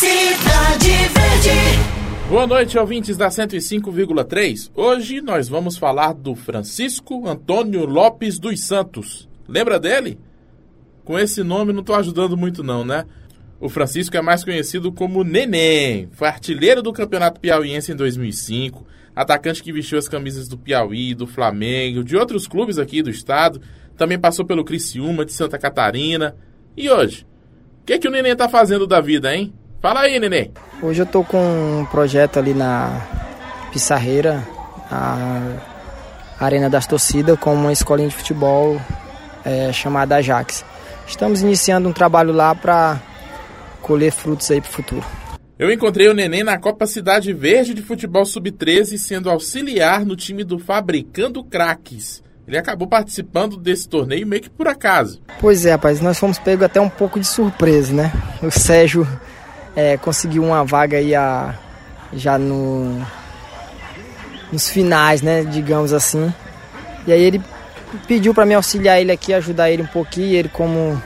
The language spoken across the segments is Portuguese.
Cidade Verde. Boa noite, ouvintes da 105,3. Hoje nós vamos falar do Francisco Antônio Lopes dos Santos. Lembra dele? Com esse nome não estou ajudando muito não, né? O Francisco é mais conhecido como Neném. Foi artilheiro do Campeonato Piauiense em 2005, atacante que vestiu as camisas do Piauí, do Flamengo, de outros clubes aqui do estado. Também passou pelo Criciúma, de Santa Catarina. E hoje? O que, que o Neném tá fazendo da vida, hein? Fala aí, Neném. Hoje eu tô com um projeto ali na Pissarreira, a Arena das Torcidas, com uma escolinha de futebol é, chamada Ajax. Estamos iniciando um trabalho lá para colher frutos aí para o futuro. Eu encontrei o Neném na Copa Cidade Verde de Futebol Sub-13, sendo auxiliar no time do Fabricando Craques. Ele acabou participando desse torneio meio que por acaso. Pois é, rapaz, nós fomos pegos até um pouco de surpresa, né? O Sérgio é, conseguiu uma vaga aí a, já no, nos finais, né? Digamos assim. E aí ele pediu para me auxiliar ele aqui, ajudar ele um pouquinho. Ele, como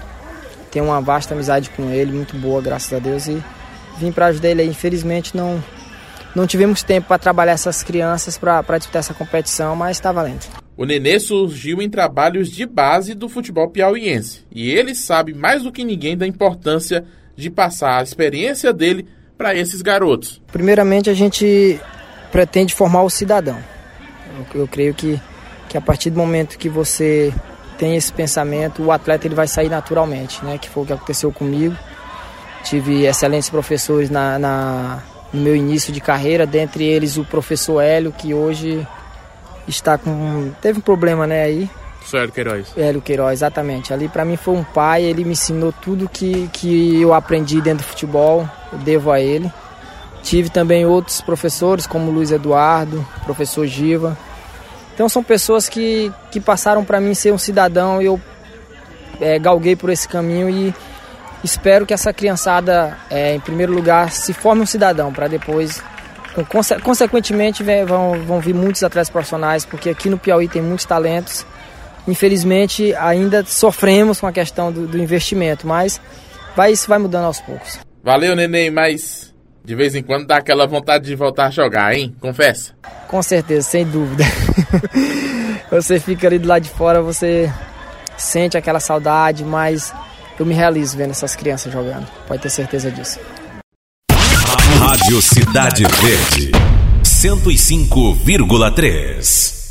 tem uma vasta amizade com ele, muito boa, graças a Deus, e vim para ajudar ele aí. Infelizmente não não tivemos tempo para trabalhar essas crianças para disputar essa competição, mas está valendo. O Nenê surgiu em trabalhos de base do futebol piauiense e ele sabe mais do que ninguém da importância de passar a experiência dele para esses garotos. Primeiramente, a gente pretende formar o cidadão. Eu, eu creio que, que a partir do momento que você tem esse pensamento, o atleta ele vai sair naturalmente, né? Que foi o que aconteceu comigo. Tive excelentes professores na, na no meu início de carreira, dentre eles o professor Hélio, que hoje está com teve um problema, né, aí. Sou Hélio Queiroz. Hélio Queiroz, exatamente. Ali para mim foi um pai, ele me ensinou tudo que que eu aprendi dentro do futebol, eu devo a ele. Tive também outros professores, como Luiz Eduardo, professor Giva, então são pessoas que, que passaram para mim ser um cidadão e eu é, galguei por esse caminho e espero que essa criançada, é, em primeiro lugar, se forme um cidadão para depois, conse consequentemente, vão, vão vir muitos atletas profissionais, porque aqui no Piauí tem muitos talentos. Infelizmente, ainda sofremos com a questão do, do investimento, mas vai, isso vai mudando aos poucos. Valeu, neném, mas de vez em quando dá aquela vontade de voltar a jogar, hein? Confessa. Com certeza, sem dúvida. você fica ali do lado de fora, você sente aquela saudade, mas eu me realizo vendo essas crianças jogando. Pode ter certeza disso. Rádio Cidade Verde, 105,3.